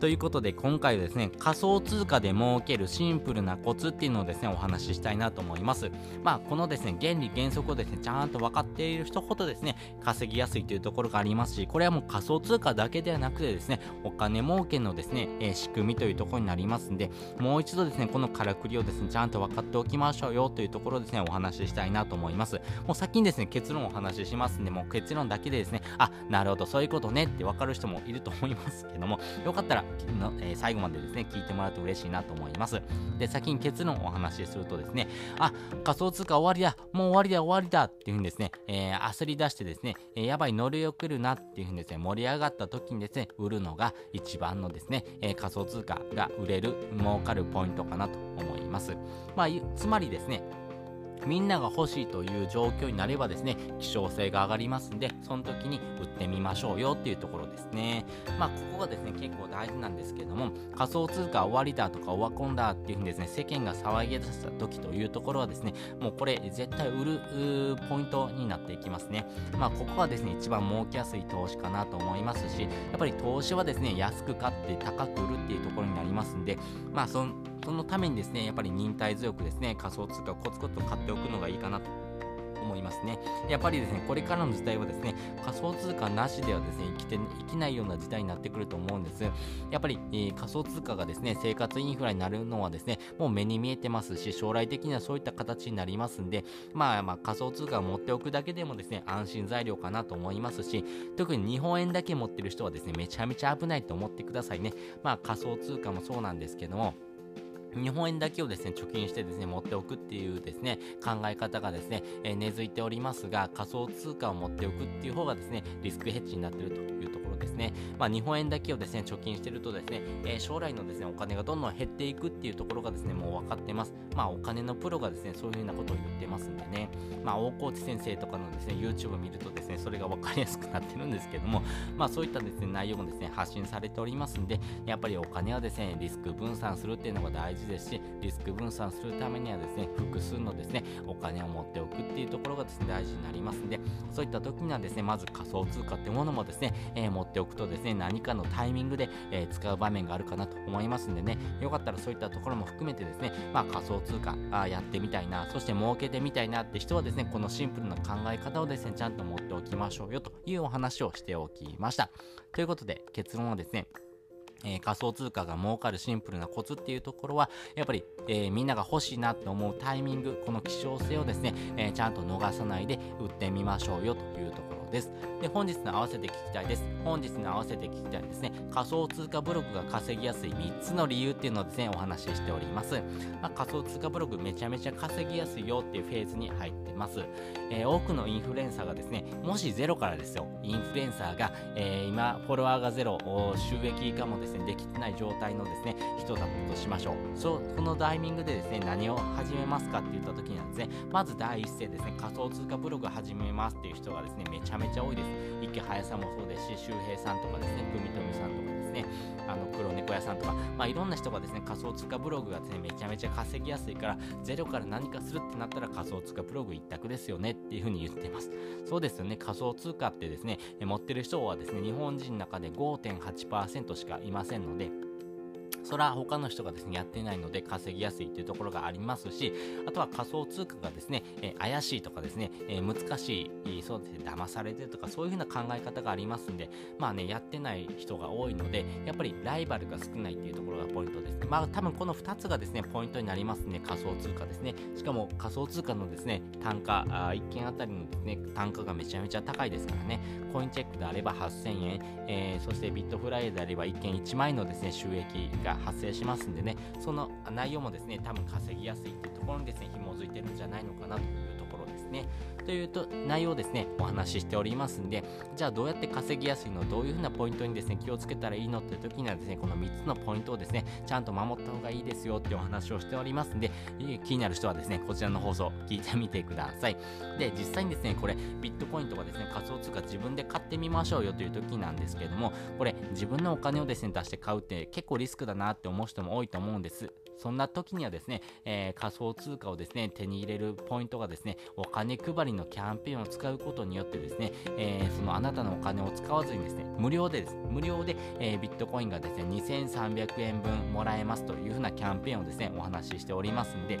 ということで今回はですね仮想通貨で儲けるシンプルなコツっていうのをですねお話ししたいなと思います。まあこのですね原理原則をですねちゃんと分かっている人ほどですね稼ぎやすいというところがありますしこれはもう仮想通貨だけではなくてですねお金儲けのですね、えー、仕組みというところになりますんでもう一度ですねこのからくりをですねちゃんと分かっておきましょうよというところですねお話ししたいなと思います。もう先にですね結論をお話ししますんでもう結論だけでですねあなるほどそういうことねって分かる人もいると思いますけどもよかったらの、えー、最後までですね、聞いてもらうと嬉しいなと思います。で、先に結論をお話しするとですね、あ、仮想通貨終わりだ、もう終わりだ、終わりだっていうふうにですね、えー、焦り出してですね、えー、やばい、乗り遅れるなっていうふうにですね、盛り上がった時にですね、売るのが一番のですね、え、仮想通貨が売れる、儲かるポイントかなと思います。まあ、つまりですね、みんなが欲しいという状況になればですね、希少性が上がりますんで、その時に売ってみましょうよっていうところですね。まあ、ここがですね、結構大事なんですけども、仮想通貨終わりだとかオワコンだっていうふうにですね、世間が騒ぎ出した時というところはですね、もうこれ絶対売るポイントになっていきますね。まあ、ここはですね、一番儲けやすい投資かなと思いますし、やっぱり投資はですね、安く買って高く売るっていうところになりますんで、まあ、そのそのためにですね、やっぱり忍耐強くですね、仮想通貨をコツコツと買っておくのがいいかなと思いますね。やっぱりですね、これからの時代はですね、仮想通貨なしではですね、生きていけないような時代になってくると思うんです。やっぱり、えー、仮想通貨がですね、生活インフラになるのはですね、もう目に見えてますし、将来的にはそういった形になりますんで、まあまあ仮想通貨を持っておくだけでもですね、安心材料かなと思いますし、特に日本円だけ持ってる人はですね、めちゃめちゃ危ないと思ってくださいね。まあ仮想通貨もそうなんですけども、日本円だけをですね、貯金してですね、持っておくっていうですね、考え方がですね、えー、根付いておりますが、仮想通貨を持っておくっていう方がですね、リスクヘッジになっているというところですね。まあ、日本円だけをですね、貯金してるとですね、えー、将来のですね、お金がどんどん減っていくっていうところがですね、もう分かってます。まあ、お金のプロがですね、そういうふうなことを言ってますんでね、まあ、大河内先生とかのですね、YouTube を見るとですね、それが分かりやすくなってるんですけども、まあ、そういったですね、内容もですね、発信されておりますんで、やっぱりお金はですね、リスク分散するっていうのが大事ですし、リスクク分散するためにはですね複数のですねお金を持っておくっていうところがですね大事になりますんでそういった時にはですねまず仮想通貨ってものもですね、えー、持っておくとですね何かのタイミングで、え、使う場面があるかなと思いますんでね。よかったらそういったところも含めてですねまあ仮想通貨あやってみたいなそして儲けてみたいなって人はですねこのシンプルな考え方をですねちゃんと持っておきましょうよというお話をしておきました。ということで結論はですねえー、仮想通貨が儲かるシンプルなコツっていうところは、やっぱり、えー、みんなが欲しいなって思うタイミング、この希少性をですね、えー、ちゃんと逃さないで売ってみましょうよというところです。で、本日の合わせて聞きたいです。本日の合わせて聞きたいですね。仮想通貨ブログが稼ぎやすい3つの理由っていうのをですね、お話ししております。まあ、仮想通貨ブログめちゃめちゃ稼ぎやすいよっていうフェーズに入ってます。えー、多くのインフルエンサーがですね、もしゼロからですよ、インフルエンサーが、えー、今、フォロワーがゼロ、収益以下もですね、できてない状態のですね、人だったとしましょう。そ、このタイミングでですね、何を始めますかって言った時にはですね、まず第一声ですね、仮想通貨ブログ始めますっていう人がですね、めちゃめちゃ多いです。池早さんもそうですし、周平さんとかですね、組富さんとかですね、あの黒猫屋さんとか、まあ、いろんな人がですね、仮想通貨ブログがですね、めちゃめちゃ稼ぎやすいから、ゼロから何かするってなったら仮想通貨ブログ一択ですよねっていうふうに言ってます。そうですよね、仮想通貨ってですね、持ってる人はですね、日本人の中で5.8%しかいまませんので、それは他の人がですね、やってないので稼ぎやすいというところがありますし、あとは仮想通貨がですね、えー、怪しいとかですね、えー、難しい、そうですね、騙されてるとか、そういうふうな考え方がありますんで、まあね、やってない人が多いので、やっぱりライバルが少ないっていうところがポイントですね。まあ多分この2つがですね、ポイントになりますね、仮想通貨ですね。しかも仮想通貨のですね、単価、あ1件あたりのですね、単価がめちゃめちゃ高いですからね、コインチェックであれば8000円、えー、そしてビットフライであれば1件1万円のですね、収益が発生しますんでね、その内容もですね、多分稼ぎやすいっていうところにですね、紐づいてるんじゃないのかなというところね。というと内容をですね、お話ししておりますんで、じゃあどうやって稼ぎやすいの、どういうふうなポイントにですね、気をつけたらいいのっていう時にはですね、この3つのポイントをですね、ちゃんと守った方がいいですよっていうお話をしておりますんで、気になる人はですね、こちらの放送聞いてみてください。で、実際にですね、これ、ビットコインとかですね、仮想通貨自分で買ってみましょうよという時なんですけども、これ、自分のお金をですね、出して買うって結構リスクだなって思う人も多いと思うんです。そんな時にはですね、えー、仮想通貨をですね、手に入れるポイントがですね、お金配りのキャンペーンを使うことによってですね、えー、そのあなたのお金を使わずにですね、無料でです。無料で、えー、ビットコインがですね、2300円分もらえますというふうなキャンペーンをですね、お話ししておりますんで、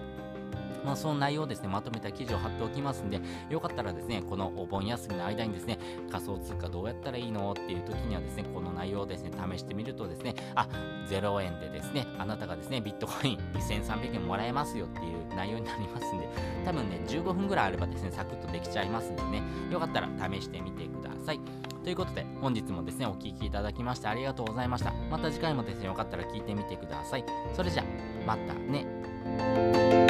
まあ、その内容をですね、まとめた記事を貼っておきますんで、よかったらですね、このお盆休みの間にですね、仮想通貨どうやったらいいのっていう時にはですね、この内容をですね、試してみるとですね、あ、0円でですね、あなたがですね、ビットコイン2300円もらえますよっていう内容になりますんで、多分ね、15分ぐらいあればですね、サクッとできちゃいますんでね、よかったら試してみてください。ということで、本日もですね、お聴きいただきましてありがとうございました。また次回もですね、よかったら聞いてみてください。それじゃ、またね。